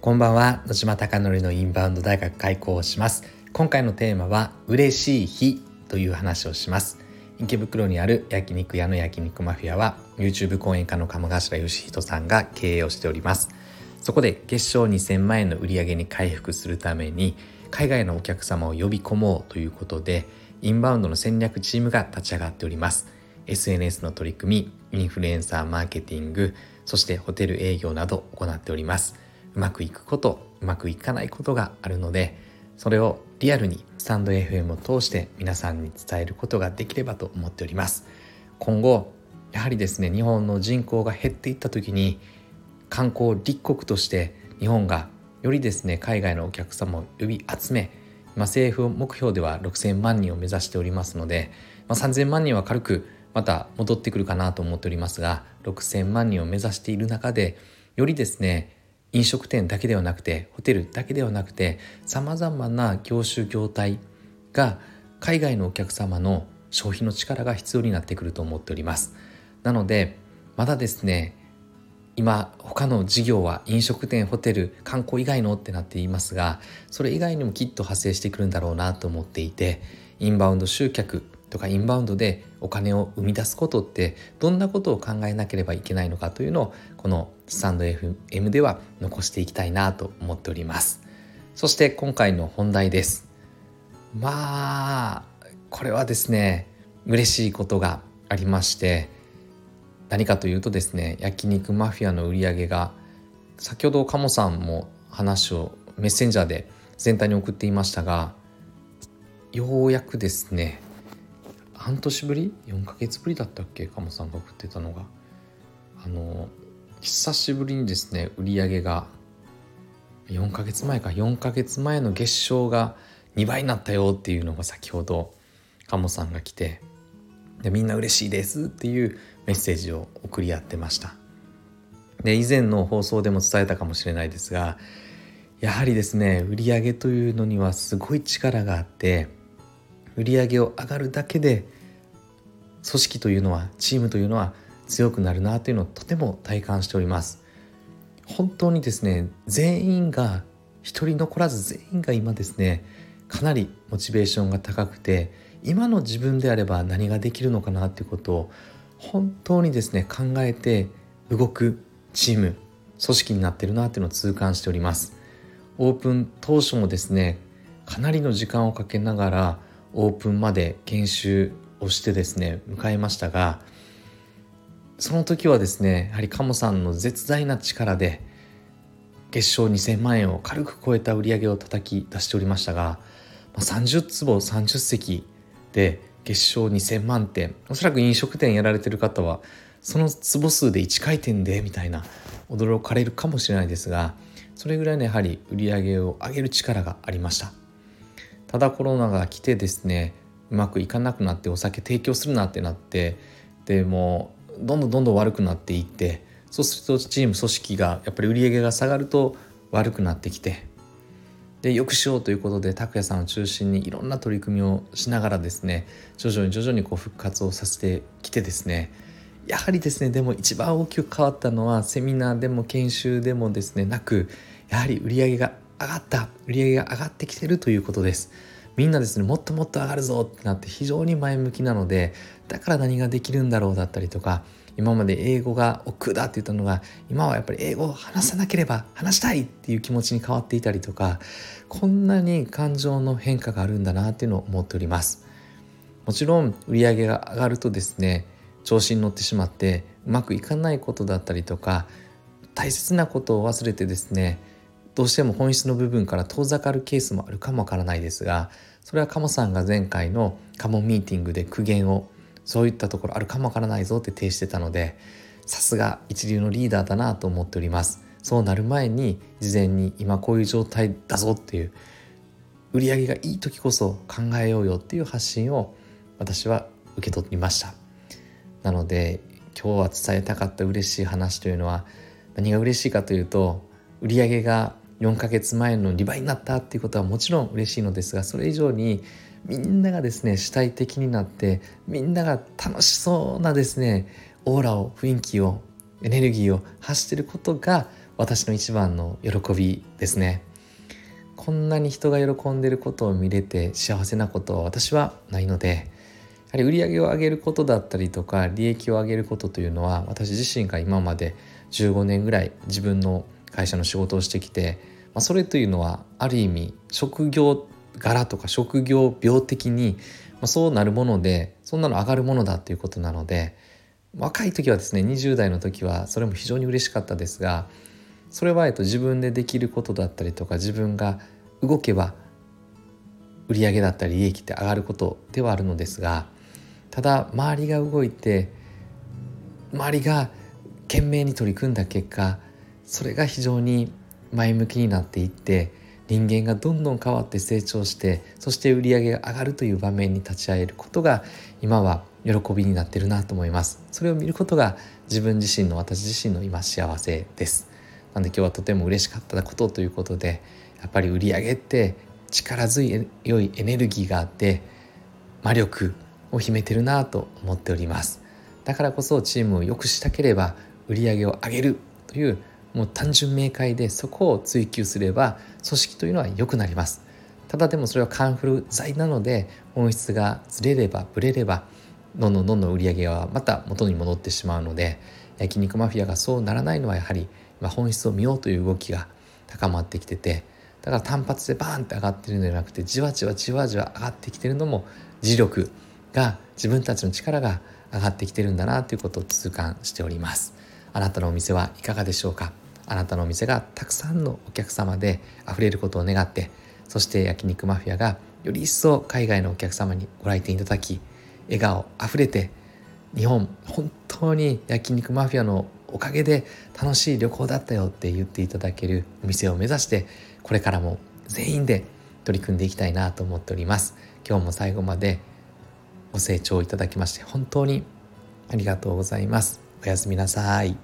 こんばんは。野島貴則のインバウンド大学開講します。今回のテーマは嬉しい日という話をします。池袋にある焼肉屋の焼肉マフィアは YouTube 講演家の鴨頭義人さんが経営をしております。そこで月賞2000万円の売り上げに回復するために海外のお客様を呼び込もうということでインバウンドの戦略チームが立ち上がっております。SNS の取り組みインフルエンサーマーケティングそしてホテル営業など行っております。うまくいくことうまくいかないことがあるのでそれをリアルにスタンド FM を通して皆さんに伝えることができればと思っております。今後やはりですね日本の人口が減っていった時に観光立国として日本がよりですね海外のお客様を呼び集め、まあ、政府目標では6,000万人を目指しておりますので、まあ、3,000万人は軽くまた戻ってくるかなと思っておりますが6,000万人を目指している中でよりですね飲食店だけではなくてホテルだけではなくてさまざまな業種業態が海外のお客様の消費の力が必要になってくると思っております。なのでまだですね今他の事業は飲食店ホテル観光以外のってなっていますがそれ以外にもきっと発生してくるんだろうなと思っていてインバウンド集客とかインバウンドでお金を生み出すことってどんなことを考えなければいけないのかというのをこのスタンド FM では残していきたいなと思っております。そして今回の本題です。まあこれはですね嬉しいことがありまして何かというとですね焼肉マフィアの売り上げが先ほど鴨さんも話をメッセンジャーで全体に送っていましたがようやくですね半年ぶり？4ヶ月ぶりだったっけ？鴨さんが送ってたのが。あの久しぶりにですね売り上げが4ヶ月前か。4ヶ月前の月賞が2倍になったよっていうのが先ほど鴨さんが来て。でみんな嬉しいですっていうメッセージを送り合ってました。で以前の放送でも伝えたかもしれないですがやはりですね売り上げというのにはすごい力があって売り上げを上がるだけで組織というのはチームというのは強くなるなというのをとても体感しております。本当にですね全員が一人残らず全員が今ですねかなりモチベーションが高くて今の自分であれば何ができるのかなっていうことを本当にですね考えて動くチーム組織になってるなっていうのを痛感しております。オープン当初もですねかなりの時間をかけながらオープンまで研修をしてですね迎えましたがその時はですねやはり鴨さんの絶大な力で月賞2000万円を軽く超えた売り上げを叩き出しておりましたが30坪30席で月賞2000万点おそらく飲食店やられてる方はその坪数で1回転でみたいな驚かれるかもしれないですがそれぐらいのやはり売り上げを上げる力がありました。ただコロナが来てですねうまくいかなくなってお酒提供するなってなってでもうどんどんどんどん悪くなっていってそうするとチーム組織がやっぱり売り上げが下がると悪くなってきてでよくしようということで拓哉さんを中心にいろんな取り組みをしながらですね徐々に徐々にこう復活をさせてきてですねやはりですねでも一番大きく変わったのはセミナーでも研修でもですねなくやはり売り上げが上がった売り上げが上がってきてるということです。みんなですねもっともっと上がるぞってなって非常に前向きなのでだから何ができるんだろうだったりとか今まで英語が億劫だって言ったのが今はやっぱり英語を話さなければ話したいっていう気持ちに変わっていたりとかこんなに感情の変化があるんだなっていうのを思っております。もちろん売り上げが上がるとですね調子に乗ってしまってうまくいかないことだったりとか大切なことを忘れてですねどうしても本質の部分から遠ざかるケースもあるかもわからないですがそれは鴨さんが前回のカモミーティングで苦言をそういったところあるかもわからないぞって提してたのでさすが一流のリーダーだなと思っております。そうなる前に事前に今こういう状態だぞっていう売り上げがいい時こそ考えようよっていう発信を私は受け取りました。なので今日は伝えたかった嬉しい話というのは何が嬉しいかというと売り上げが4ヶ月前の2倍になったっていうことはもちろん嬉しいのですがそれ以上にみんながですね主体的になってみんなが楽しそうなですねオーラを雰囲気をエネルギーを発してることが私の一番の喜びですね。こんなに人が喜んでることを見れて幸せなことは私はないのでやはり売り上げを上げることだったりとか利益を上げることというのは私自身が今まで15年ぐらい自分の会社の仕事をしてきて、まあ、それというのはある意味職業柄とか職業病的にそうなるものでそんなの上がるものだということなので若い時はですね20代の時はそれも非常に嬉しかったですがそれはえっと自分でできることだったりとか自分が動けば売上だったり利益って上がることではあるのですがただ周りが動いて周りが懸命に取り組んだ結果それが非常に前向きになっていって人間がどんどん変わって成長してそして売り上げが上がるという場面に立ち会えることが今は喜びになってるなと思います。それを見ることが自分自身の私自身の今幸せです。なんで今日はとても嬉しかったことということでやっぱり売り上げって力強いエネルギーがあって魔力を秘めてるなと思っております。だからこそチームを良くしたければ売り上げを上げるというもう単純明快でそこを追求すれば組織というのは良くなります。ただでもそれはカンフル剤なので本質がずれればぶれればどんどんどんどん売り上げはまた元に戻ってしまうので焼肉マフィアがそうならないのはやはり本質を見ようという動きが高まってきててだから単発でバーンって上がってるんじゃなくてじわじわじわじわ上がってきてるのも磁力が自分たちの力が上がってきてるんだなということを痛感しております。あなたのお店はいかがでしょうか？あなたのお店がたくさんのお客様で溢れることを願ってそして焼肉マフィアがより一層海外のお客様にご来店いただき笑顔あふれて日本本当に焼肉マフィアのおかげで楽しい旅行だったよって言っていただけるお店を目指してこれからも全員で取り組んでいきたいなと思っております。今日も最後までご清聴いただきまして本当にありがとうございます。おやすみなさい。